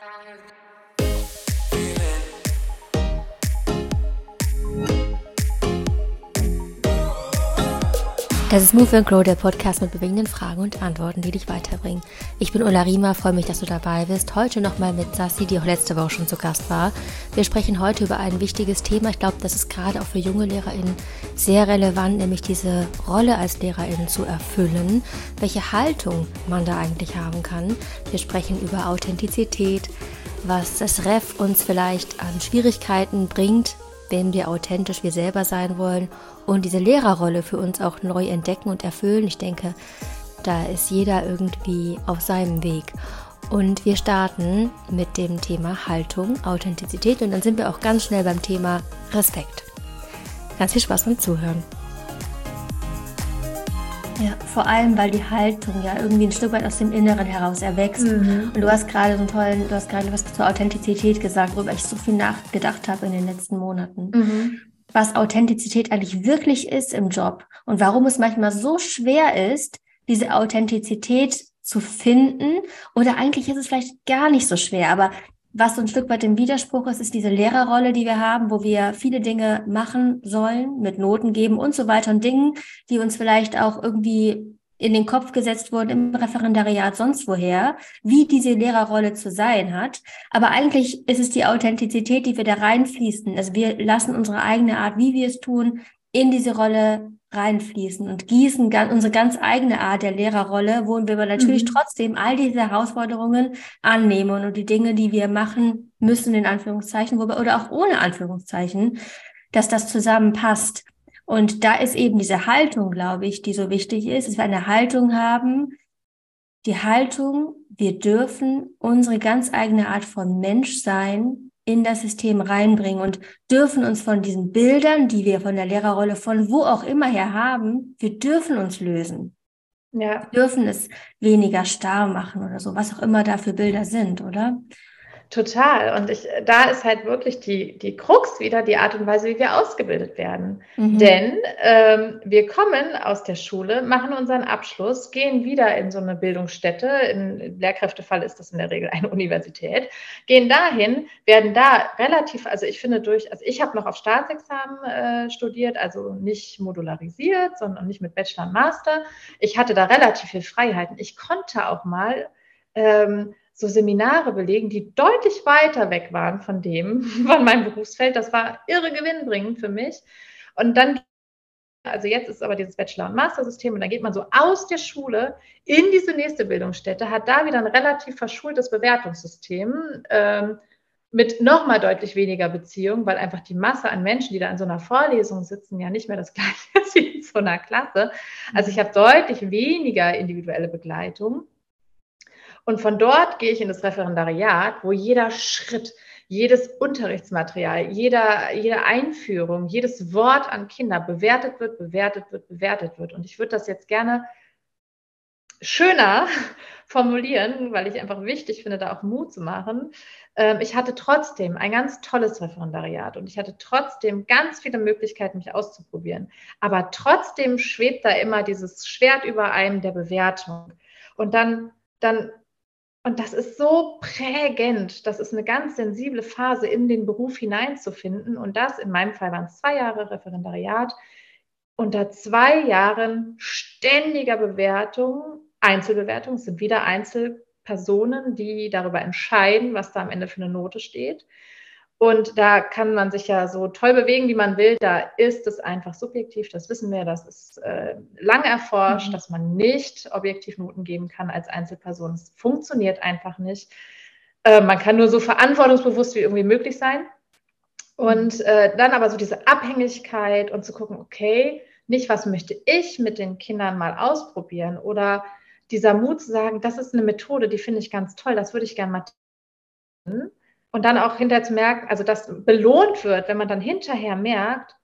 Bye. Das ist Move and Grow, der Podcast mit bewegenden Fragen und Antworten, die dich weiterbringen. Ich bin Ulla Riemer, freue mich, dass du dabei bist. Heute nochmal mit Sassi, die auch letzte Woche schon zu Gast war. Wir sprechen heute über ein wichtiges Thema. Ich glaube, das ist gerade auch für junge LehrerInnen sehr relevant, nämlich diese Rolle als LehrerInnen zu erfüllen, welche Haltung man da eigentlich haben kann. Wir sprechen über Authentizität, was das Ref uns vielleicht an Schwierigkeiten bringt, wenn wir authentisch wir selber sein wollen und diese Lehrerrolle für uns auch neu entdecken und erfüllen. Ich denke, da ist jeder irgendwie auf seinem Weg. Und wir starten mit dem Thema Haltung, Authentizität und dann sind wir auch ganz schnell beim Thema Respekt. Ganz viel Spaß beim Zuhören. Ja, vor allem, weil die Haltung ja irgendwie ein Stück weit aus dem Inneren heraus erwächst. Mhm. Und du hast gerade so einen tollen, du hast gerade was zur Authentizität gesagt, worüber ich so viel nachgedacht habe in den letzten Monaten. Mhm. Was Authentizität eigentlich wirklich ist im Job und warum es manchmal so schwer ist, diese Authentizität zu finden. Oder eigentlich ist es vielleicht gar nicht so schwer, aber was so ein Stück weit im Widerspruch ist, ist diese Lehrerrolle, die wir haben, wo wir viele Dinge machen sollen, mit Noten geben und so weiter und Dingen, die uns vielleicht auch irgendwie in den Kopf gesetzt wurden im Referendariat sonst woher, wie diese Lehrerrolle zu sein hat. Aber eigentlich ist es die Authentizität, die wir da reinfließen. Also wir lassen unsere eigene Art, wie wir es tun, in diese Rolle reinfließen und gießen unsere ganz eigene Art der Lehrerrolle, wo wir aber natürlich mhm. trotzdem all diese Herausforderungen annehmen und die Dinge, die wir machen müssen, in Anführungszeichen, wo wir, oder auch ohne Anführungszeichen, dass das zusammenpasst. Und da ist eben diese Haltung, glaube ich, die so wichtig ist, dass wir eine Haltung haben, die Haltung, wir dürfen unsere ganz eigene Art von Mensch sein, in das System reinbringen und dürfen uns von diesen Bildern, die wir von der Lehrerrolle von wo auch immer her haben, wir dürfen uns lösen. Ja. Wir dürfen es weniger starr machen oder so, was auch immer da für Bilder sind, oder? Total. Und ich, da ist halt wirklich die, die Krux wieder die Art und Weise, wie wir ausgebildet werden. Mhm. Denn ähm, wir kommen aus der Schule, machen unseren Abschluss, gehen wieder in so eine Bildungsstätte. Im Lehrkräftefall ist das in der Regel eine Universität. Gehen dahin, werden da relativ, also ich finde durch, also ich habe noch auf Staatsexamen äh, studiert, also nicht modularisiert, sondern nicht mit Bachelor und Master. Ich hatte da relativ viel Freiheiten. Ich konnte auch mal ähm, so Seminare belegen, die deutlich weiter weg waren von dem, von meinem Berufsfeld. Das war irre gewinnbringend für mich. Und dann, also jetzt ist aber dieses Bachelor- und Master-System und dann geht man so aus der Schule in diese nächste Bildungsstätte, hat da wieder ein relativ verschultes Bewertungssystem ähm, mit nochmal deutlich weniger Beziehung, weil einfach die Masse an Menschen, die da in so einer Vorlesung sitzen, ja nicht mehr das gleiche ist wie in so einer Klasse. Also ich habe deutlich weniger individuelle Begleitung. Und von dort gehe ich in das Referendariat, wo jeder Schritt, jedes Unterrichtsmaterial, jeder, jede Einführung, jedes Wort an Kinder bewertet wird, bewertet wird, bewertet wird. Und ich würde das jetzt gerne schöner formulieren, weil ich einfach wichtig finde, da auch Mut zu machen. Ähm, ich hatte trotzdem ein ganz tolles Referendariat und ich hatte trotzdem ganz viele Möglichkeiten, mich auszuprobieren. Aber trotzdem schwebt da immer dieses Schwert über einem der Bewertung. Und dann, dann und das ist so prägend. Das ist eine ganz sensible Phase, in den Beruf hineinzufinden. Und das, in meinem Fall waren es zwei Jahre Referendariat, unter zwei Jahren ständiger Bewertung, Einzelbewertung, es sind wieder Einzelpersonen, die darüber entscheiden, was da am Ende für eine Note steht. Und da kann man sich ja so toll bewegen, wie man will. Da ist es einfach subjektiv, das wissen wir, das ist äh, lang erforscht, mhm. dass man nicht objektiv Noten geben kann als Einzelperson. Es funktioniert einfach nicht. Äh, man kann nur so verantwortungsbewusst wie irgendwie möglich sein. Und äh, dann aber so diese Abhängigkeit und zu gucken, okay, nicht, was möchte ich mit den Kindern mal ausprobieren oder dieser Mut zu sagen, das ist eine Methode, die finde ich ganz toll, das würde ich gerne mal tun und dann auch hinterher zu merken, also das belohnt wird, wenn man dann hinterher merkt,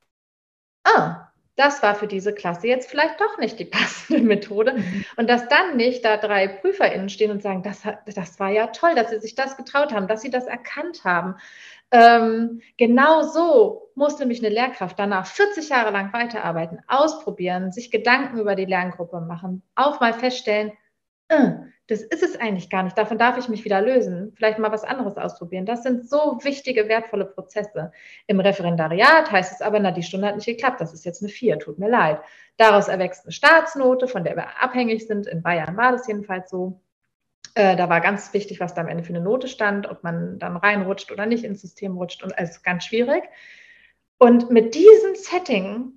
ah, das war für diese Klasse jetzt vielleicht doch nicht die passende Methode. Mhm. Und dass dann nicht da drei PrüferInnen stehen und sagen, das, das war ja toll, dass sie sich das getraut haben, dass sie das erkannt haben. Ähm, genau so muss nämlich eine Lehrkraft danach 40 Jahre lang weiterarbeiten, ausprobieren, sich Gedanken über die Lerngruppe machen, auch mal feststellen, äh, das ist es eigentlich gar nicht. Davon darf ich mich wieder lösen. Vielleicht mal was anderes ausprobieren. Das sind so wichtige, wertvolle Prozesse. Im Referendariat heißt es aber, na, die Stunde hat nicht geklappt. Das ist jetzt eine vier. Tut mir leid. Daraus erwächst eine Staatsnote, von der wir abhängig sind. In Bayern war das jedenfalls so. Äh, da war ganz wichtig, was da am Ende für eine Note stand, ob man dann reinrutscht oder nicht ins System rutscht. Und es ist ganz schwierig. Und mit diesem Setting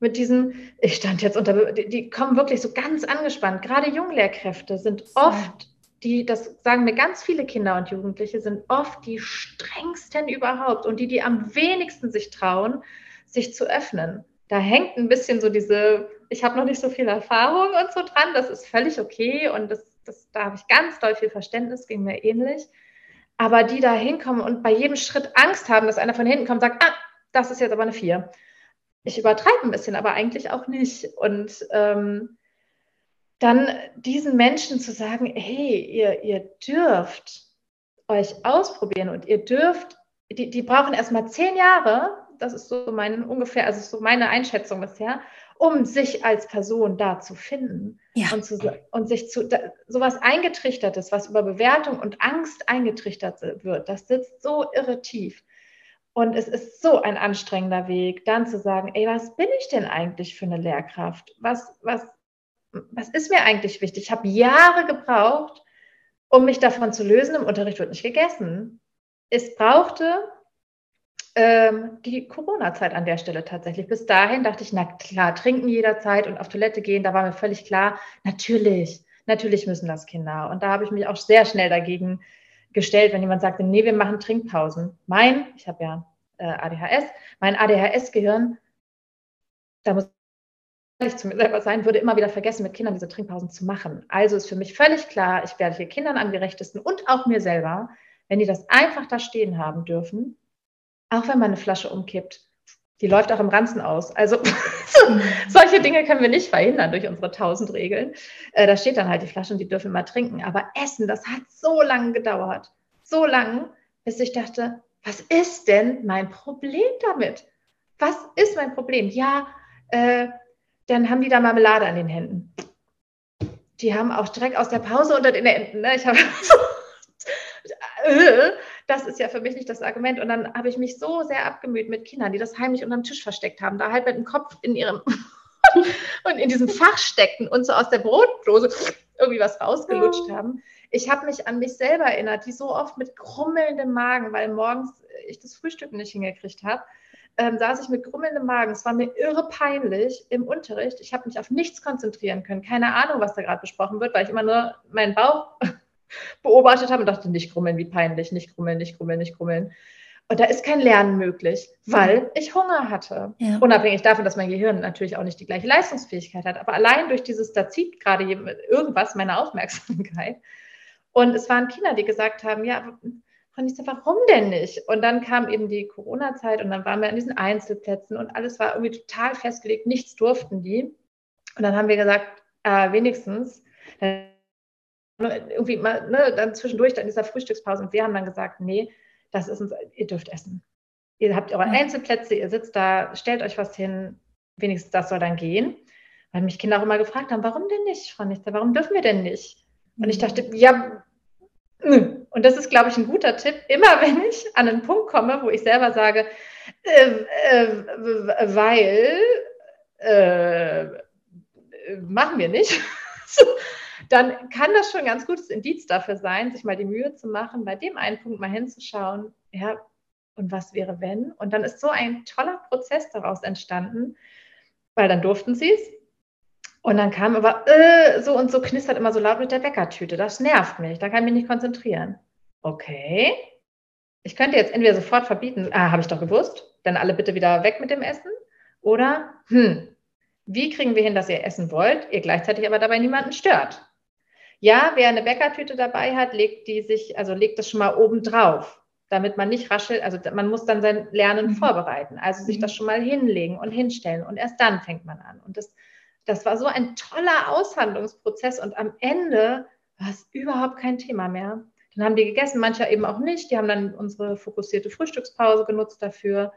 mit diesem, ich stand jetzt unter, die, die kommen wirklich so ganz angespannt. Gerade Junglehrkräfte sind oft die, das sagen mir ganz viele Kinder und Jugendliche, sind oft die strengsten überhaupt und die, die am wenigsten sich trauen, sich zu öffnen. Da hängt ein bisschen so diese, ich habe noch nicht so viel Erfahrung und so dran, das ist völlig okay und das, das, da habe ich ganz doll viel Verständnis, ging mir ähnlich. Aber die da hinkommen und bei jedem Schritt Angst haben, dass einer von hinten kommt und sagt, ah, das ist jetzt aber eine Vier ich übertreibe ein bisschen, aber eigentlich auch nicht. Und ähm, dann diesen Menschen zu sagen, hey, ihr, ihr dürft euch ausprobieren und ihr dürft, die, die brauchen erstmal zehn Jahre, das ist so mein ungefähr, also so meine Einschätzung bisher, um sich als Person da zu finden ja. und, zu, und sich zu da, sowas eingetrichtertes, was über Bewertung und Angst eingetrichtert wird, das sitzt so irre tief. Und es ist so ein anstrengender Weg, dann zu sagen, ey, was bin ich denn eigentlich für eine Lehrkraft? Was, was, was ist mir eigentlich wichtig? Ich habe Jahre gebraucht, um mich davon zu lösen. Im Unterricht wird nicht gegessen. Es brauchte ähm, die Corona-Zeit an der Stelle tatsächlich. Bis dahin dachte ich, na klar, trinken jederzeit und auf Toilette gehen, da war mir völlig klar, natürlich, natürlich müssen das Kinder. Und da habe ich mich auch sehr schnell dagegen gestellt, wenn jemand sagte, nee, wir machen Trinkpausen. Mein, ich habe ja äh, ADHS, mein ADHS-Gehirn, da muss ich zu mir selber sein, würde immer wieder vergessen, mit Kindern diese Trinkpausen zu machen. Also ist für mich völlig klar, ich werde hier Kindern am gerechtesten und auch mir selber, wenn die das einfach da stehen haben dürfen, auch wenn man eine Flasche umkippt, die läuft auch im Ranzen aus. Also solche Dinge können wir nicht verhindern durch unsere tausend Regeln. Äh, da steht dann halt die Flasche und die dürfen mal trinken. Aber Essen, das hat so lange gedauert. So lange, bis ich dachte, was ist denn mein Problem damit? Was ist mein Problem? Ja, äh, dann haben die da Marmelade an den Händen. Die haben auch Dreck aus der Pause unter den Händen. Ne? Ich habe äh, das ist ja für mich nicht das Argument. Und dann habe ich mich so sehr abgemüht mit Kindern, die das heimlich unterm Tisch versteckt haben, da halt mit dem Kopf in ihrem und in diesem Fach steckten und so aus der Brotdose irgendwie was rausgelutscht haben. Ich habe mich an mich selber erinnert, die so oft mit krummelndem Magen, weil morgens ich das Frühstück nicht hingekriegt habe, ähm, saß ich mit krummelndem Magen. Es war mir irre peinlich im Unterricht. Ich habe mich auf nichts konzentrieren können. Keine Ahnung, was da gerade besprochen wird, weil ich immer nur meinen Bauch beobachtet habe und dachte, nicht krummeln, wie peinlich, nicht krummeln, nicht krummeln, nicht krummeln. Und da ist kein Lernen möglich, weil mhm. ich Hunger hatte. Ja. Unabhängig davon, dass mein Gehirn natürlich auch nicht die gleiche Leistungsfähigkeit hat. Aber allein durch dieses, da zieht gerade irgendwas meine Aufmerksamkeit. Und es waren Kinder, die gesagt haben, ja, Niester, warum denn nicht? Und dann kam eben die Corona-Zeit und dann waren wir an diesen Einzelplätzen und alles war irgendwie total festgelegt, nichts durften die. Und dann haben wir gesagt, äh, wenigstens, dann irgendwie mal, ne, dann zwischendurch dann dieser Frühstückspause und wir haben dann gesagt, nee, das ist uns, ihr dürft essen. Ihr habt eure Einzelplätze, ihr sitzt da, stellt euch was hin, wenigstens das soll dann gehen. Weil mich Kinder auch immer gefragt haben, warum denn nicht, Frau Nichter, warum dürfen wir denn nicht? Und ich dachte, ja, und das ist, glaube ich, ein guter Tipp. Immer wenn ich an einen Punkt komme, wo ich selber sage, äh, äh, weil äh, machen wir nicht, dann kann das schon ein ganz gutes Indiz dafür sein, sich mal die Mühe zu machen, bei dem einen Punkt mal hinzuschauen, ja, und was wäre wenn? Und dann ist so ein toller Prozess daraus entstanden, weil dann durften sie es. Und dann kam aber, äh, so und so knistert immer so laut mit der Bäckertüte. Das nervt mich, da kann ich mich nicht konzentrieren. Okay. Ich könnte jetzt entweder sofort verbieten, ah, habe ich doch gewusst, dann alle bitte wieder weg mit dem Essen. Oder, hm, wie kriegen wir hin, dass ihr essen wollt, ihr gleichzeitig aber dabei niemanden stört? Ja, wer eine Bäckertüte dabei hat, legt die sich, also legt das schon mal oben drauf, damit man nicht raschelt. Also man muss dann sein Lernen mhm. vorbereiten, also sich mhm. das schon mal hinlegen und hinstellen und erst dann fängt man an. Und das, das war so ein toller Aushandlungsprozess und am Ende war es überhaupt kein Thema mehr. Dann haben die gegessen, manche eben auch nicht. Die haben dann unsere fokussierte Frühstückspause genutzt dafür.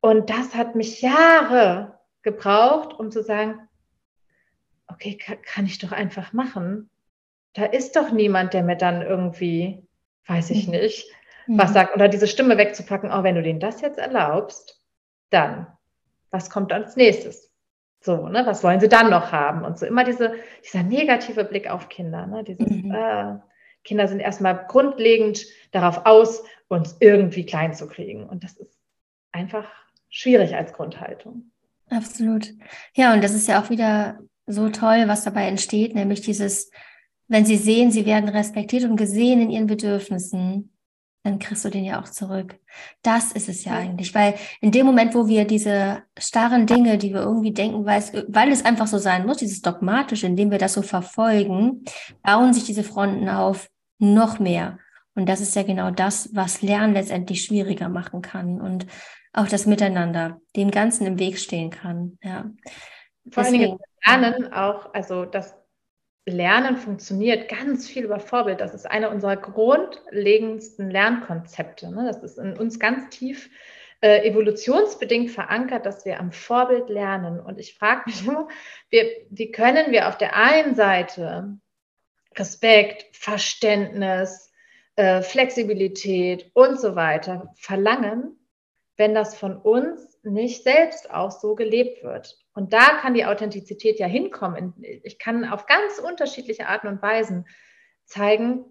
Und das hat mich Jahre gebraucht, um zu sagen, okay, kann, kann ich doch einfach machen da ist doch niemand, der mir dann irgendwie, weiß ich mhm. nicht, mhm. was sagt, oder diese Stimme wegzupacken, oh, wenn du denen das jetzt erlaubst, dann, was kommt als nächstes? So, ne, was wollen sie dann noch haben? Und so immer diese, dieser negative Blick auf Kinder, ne, dieses, mhm. äh, Kinder sind erstmal grundlegend darauf aus, uns irgendwie klein zu kriegen. Und das ist einfach schwierig als Grundhaltung. Absolut. Ja, und das ist ja auch wieder so toll, was dabei entsteht, nämlich dieses, wenn sie sehen, sie werden respektiert und gesehen in ihren Bedürfnissen, dann kriegst du den ja auch zurück. Das ist es ja eigentlich, weil in dem Moment, wo wir diese starren Dinge, die wir irgendwie denken, weil es, weil es einfach so sein muss, dieses dogmatische, indem wir das so verfolgen, bauen sich diese Fronten auf noch mehr. Und das ist ja genau das, was Lernen letztendlich schwieriger machen kann und auch das Miteinander dem Ganzen im Weg stehen kann. Ja. Vor allen Dingen Lernen auch, also das Lernen funktioniert ganz viel über Vorbild. Das ist eine unserer grundlegendsten Lernkonzepte. Ne? Das ist in uns ganz tief äh, evolutionsbedingt verankert, dass wir am Vorbild lernen. Und ich frage mich immer, wir, wie können wir auf der einen Seite Respekt, Verständnis, äh, Flexibilität und so weiter verlangen, wenn das von uns nicht selbst auch so gelebt wird. Und da kann die Authentizität ja hinkommen. Ich kann auf ganz unterschiedliche Arten und Weisen zeigen,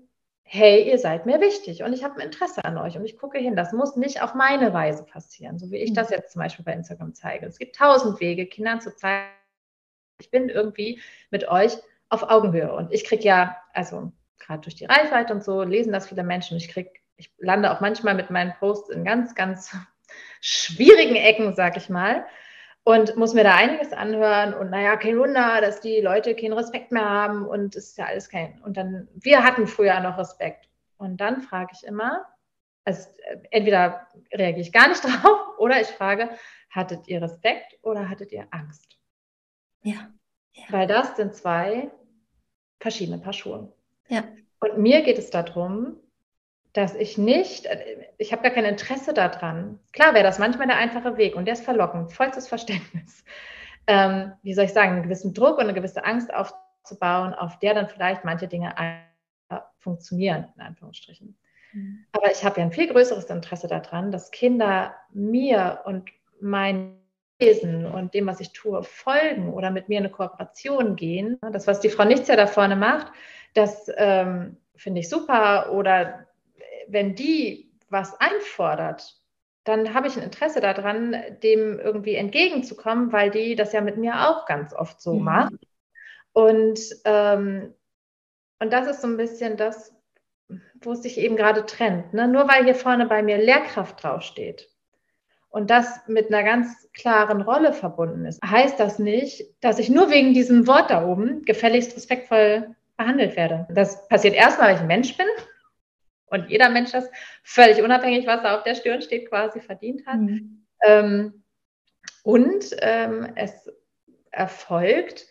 hey, ihr seid mir wichtig und ich habe ein Interesse an euch und ich gucke hin. Das muss nicht auf meine Weise passieren, so wie ich das mhm. jetzt zum Beispiel bei Instagram zeige. Es gibt tausend Wege, Kindern zu zeigen, ich bin irgendwie mit euch auf Augenhöhe. Und ich kriege ja, also gerade durch die Reichweite und so, lesen das viele Menschen. Ich kriege, ich lande auch manchmal mit meinen Posts in ganz, ganz schwierigen Ecken, sag ich mal. Und muss mir da einiges anhören und naja, kein Wunder, dass die Leute keinen Respekt mehr haben und es ist ja alles kein. Und dann, wir hatten früher noch Respekt. Und dann frage ich immer, also entweder reagiere ich gar nicht drauf oder ich frage, hattet ihr Respekt oder hattet ihr Angst? Ja. ja. Weil das sind zwei verschiedene Paar Schuhe. Ja. Und mir geht es darum, dass ich nicht, ich habe gar kein Interesse daran. Klar wäre das manchmal der einfache Weg und der ist verlockend, vollstes Verständnis. Ähm, wie soll ich sagen, einen gewissen Druck und eine gewisse Angst aufzubauen, auf der dann vielleicht manche Dinge funktionieren, in Anführungsstrichen. Mhm. Aber ich habe ja ein viel größeres Interesse daran, dass Kinder mir und mein Wesen und dem, was ich tue, folgen oder mit mir in eine Kooperation gehen. Das, was die Frau Nichts ja da vorne macht, das ähm, finde ich super. Oder wenn die was einfordert, dann habe ich ein Interesse daran, dem irgendwie entgegenzukommen, weil die das ja mit mir auch ganz oft so mhm. macht. Und, ähm, und das ist so ein bisschen das, wo es sich eben gerade trennt. Ne? Nur weil hier vorne bei mir Lehrkraft draufsteht, und das mit einer ganz klaren Rolle verbunden ist, heißt das nicht, dass ich nur wegen diesem Wort da oben gefälligst respektvoll behandelt werde. Das passiert erstmal, weil ich ein Mensch bin und jeder Mensch das völlig unabhängig, was er auf der Stirn steht, quasi verdient hat. Mhm. Ähm, und ähm, es erfolgt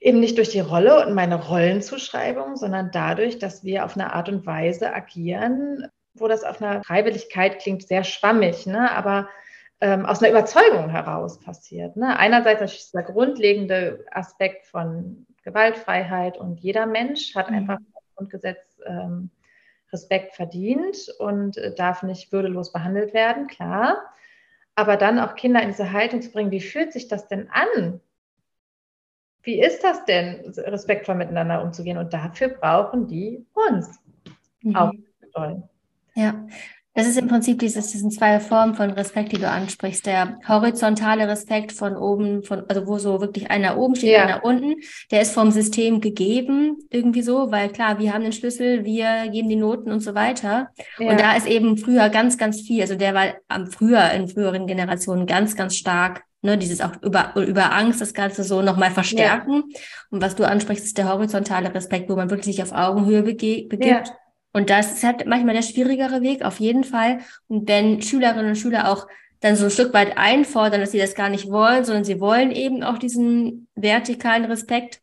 eben nicht durch die Rolle und meine Rollenzuschreibung, sondern dadurch, dass wir auf eine Art und Weise agieren, wo das auf einer Freiwilligkeit klingt sehr schwammig, ne? aber ähm, aus einer Überzeugung heraus passiert. Ne? Einerseits natürlich der grundlegende Aspekt von Gewaltfreiheit und jeder Mensch hat mhm. einfach im Grundgesetz ähm, Respekt verdient und äh, darf nicht würdelos behandelt werden, klar. Aber dann auch Kinder in diese Haltung zu bringen, wie fühlt sich das denn an? Wie ist das denn, respektvoll miteinander umzugehen? Und dafür brauchen die uns. Mhm. Auch. Ja, das ist im Prinzip dieses, diesen zwei Formen von Respekt, die du ansprichst. Der horizontale Respekt von oben, von, also wo so wirklich einer oben steht, ja. einer unten, der ist vom System gegeben, irgendwie so, weil klar, wir haben den Schlüssel, wir geben die Noten und so weiter. Ja. Und da ist eben früher ganz, ganz viel, also der war am früher, in früheren Generationen ganz, ganz stark ne, dieses auch über, über Angst das Ganze so nochmal verstärken. Ja. Und was du ansprichst, ist der horizontale Respekt, wo man wirklich sich auf Augenhöhe bege begibt. Ja. Und das ist halt manchmal der schwierigere Weg, auf jeden Fall. Und wenn Schülerinnen und Schüler auch dann so ein Stück weit einfordern, dass sie das gar nicht wollen, sondern sie wollen eben auch diesen vertikalen Respekt.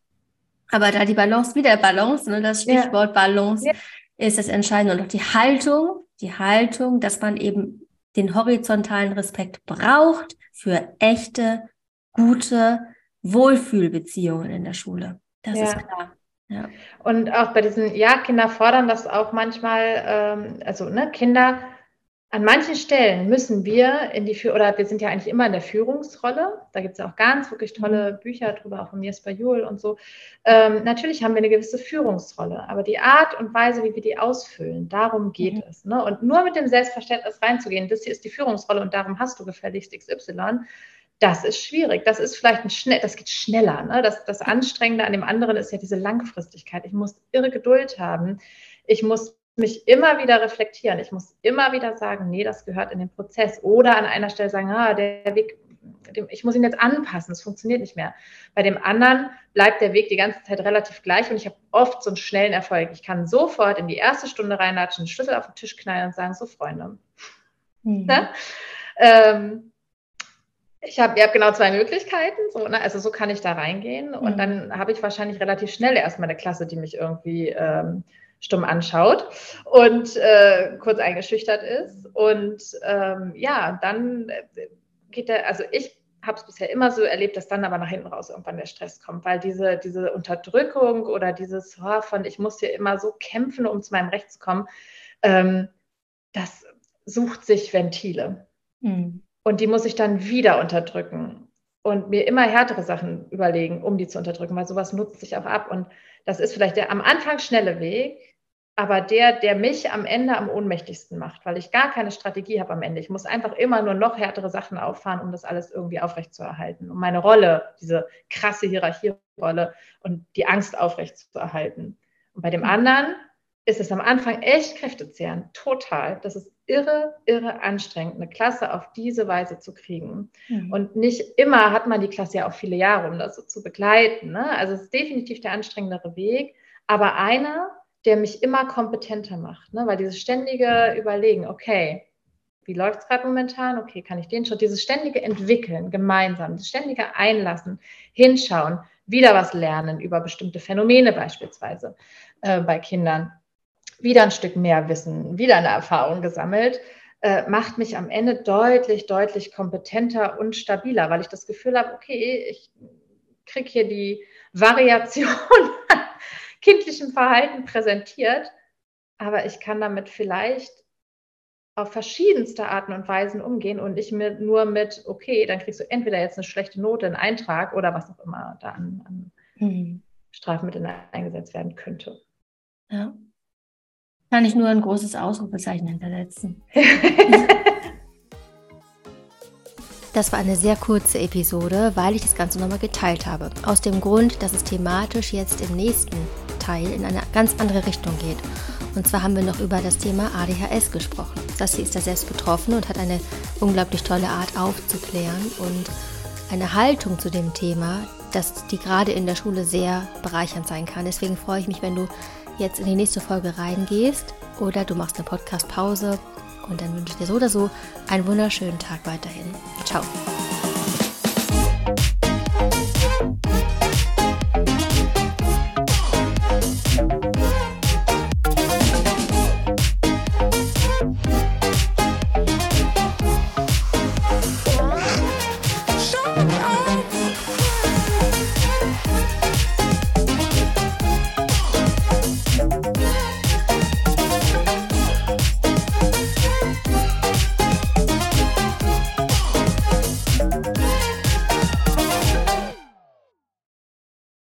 Aber da die Balance, wieder Balance, ne, das Stichwort ja. Balance ja. ist das Entscheidende. Und auch die Haltung, die Haltung, dass man eben den horizontalen Respekt braucht für echte, gute Wohlfühlbeziehungen in der Schule. Das ja. ist klar. Ja. Und auch bei diesen, ja, Kinder fordern das auch manchmal, ähm, also ne, Kinder an manchen Stellen müssen wir in die Führung, oder wir sind ja eigentlich immer in der Führungsrolle. Da gibt es ja auch ganz wirklich tolle mhm. Bücher drüber, auch von Jesper Juhl und so. Ähm, natürlich haben wir eine gewisse Führungsrolle, aber die Art und Weise, wie wir die ausfüllen, darum geht mhm. es. Ne? Und nur mit dem Selbstverständnis reinzugehen, das hier ist die Führungsrolle und darum hast du gefälligst XY, das ist schwierig. Das ist vielleicht ein schnell, das geht schneller. Ne? Das, das Anstrengende an dem anderen ist ja diese Langfristigkeit. Ich muss irre Geduld haben. Ich muss mich immer wieder reflektieren. Ich muss immer wieder sagen, nee, das gehört in den Prozess. Oder an einer Stelle sagen, ah, der Weg, ich muss ihn jetzt anpassen, es funktioniert nicht mehr. Bei dem anderen bleibt der Weg die ganze Zeit relativ gleich und ich habe oft so einen schnellen Erfolg. Ich kann sofort in die erste Stunde reinlatschen, den Schlüssel auf den Tisch knallen und sagen, so Freunde. Mhm. Ne? Ähm, ich habe ihr habt genau zwei Möglichkeiten. So, ne? Also so kann ich da reingehen. Und mhm. dann habe ich wahrscheinlich relativ schnell erstmal eine Klasse, die mich irgendwie ähm, stumm anschaut und äh, kurz eingeschüchtert ist. Und ähm, ja, dann äh, geht der, also ich habe es bisher immer so erlebt, dass dann aber nach hinten raus irgendwann der Stress kommt, weil diese, diese Unterdrückung oder dieses oh, von, ich muss hier immer so kämpfen, um zu meinem Recht zu kommen, ähm, das sucht sich Ventile. Mhm. Und die muss ich dann wieder unterdrücken und mir immer härtere Sachen überlegen, um die zu unterdrücken, weil sowas nutzt sich auch ab. Und das ist vielleicht der am Anfang schnelle Weg, aber der, der mich am Ende am ohnmächtigsten macht, weil ich gar keine Strategie habe am Ende. Ich muss einfach immer nur noch härtere Sachen auffahren, um das alles irgendwie aufrechtzuerhalten, um meine Rolle, diese krasse Hierarchierolle und die Angst aufrechtzuerhalten. Und bei dem anderen ist es am Anfang echt kräftezehrend, total. Das ist irre, irre anstrengend, eine Klasse auf diese Weise zu kriegen. Mhm. Und nicht immer hat man die Klasse ja auch viele Jahre, um das so zu begleiten. Ne? Also es ist definitiv der anstrengendere Weg, aber einer, der mich immer kompetenter macht. Ne? Weil dieses ständige Überlegen, okay, wie läuft es gerade momentan? Okay, kann ich den schon? Dieses ständige Entwickeln gemeinsam, das ständige Einlassen, hinschauen, wieder was lernen über bestimmte Phänomene beispielsweise äh, bei Kindern, wieder ein Stück mehr Wissen, wieder eine Erfahrung gesammelt, äh, macht mich am Ende deutlich, deutlich kompetenter und stabiler, weil ich das Gefühl habe, okay, ich kriege hier die Variation kindlichem Verhalten präsentiert, aber ich kann damit vielleicht auf verschiedenste Arten und Weisen umgehen und nicht mit, nur mit, okay, dann kriegst du entweder jetzt eine schlechte Note, einen Eintrag oder was auch immer da an, an mhm. Strafmitteln eingesetzt werden könnte. Ja. Kann ich nur ein großes Ausrufezeichen hintersetzen. Das war eine sehr kurze Episode, weil ich das Ganze nochmal geteilt habe. Aus dem Grund, dass es thematisch jetzt im nächsten Teil in eine ganz andere Richtung geht. Und zwar haben wir noch über das Thema ADHS gesprochen. Sassi ist da selbst betroffen und hat eine unglaublich tolle Art aufzuklären und eine Haltung zu dem Thema, dass die gerade in der Schule sehr bereichernd sein kann. Deswegen freue ich mich, wenn du jetzt in die nächste Folge reingehst oder du machst eine Podcast-Pause und dann wünsche ich dir so oder so einen wunderschönen Tag weiterhin. Ciao.